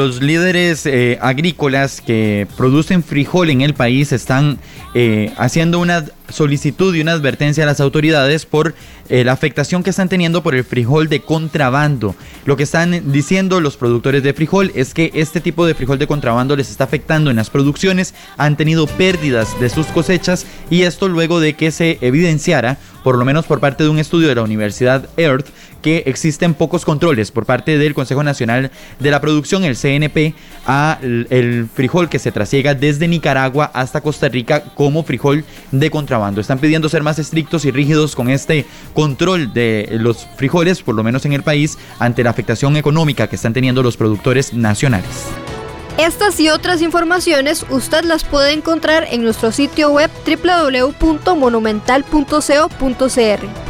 Los líderes eh, agrícolas que producen frijol en el país están eh, haciendo una solicitud y una advertencia a las autoridades por eh, la afectación que están teniendo por el frijol de contrabando. Lo que están diciendo los productores de frijol es que este tipo de frijol de contrabando les está afectando en las producciones, han tenido pérdidas de sus cosechas y esto luego de que se evidenciara, por lo menos por parte de un estudio de la Universidad Earth, que existen pocos controles por parte del Consejo Nacional de la Producción, el A el frijol que se trasiega desde Nicaragua hasta Costa Rica como frijol de contrabando están pidiendo ser más estrictos y rígidos con este control de los frijoles, por lo menos en el país, ante la afectación económica que están teniendo los productores nacionales. Estas y otras informaciones usted las puede encontrar en nuestro sitio web www.monumental.co.cr.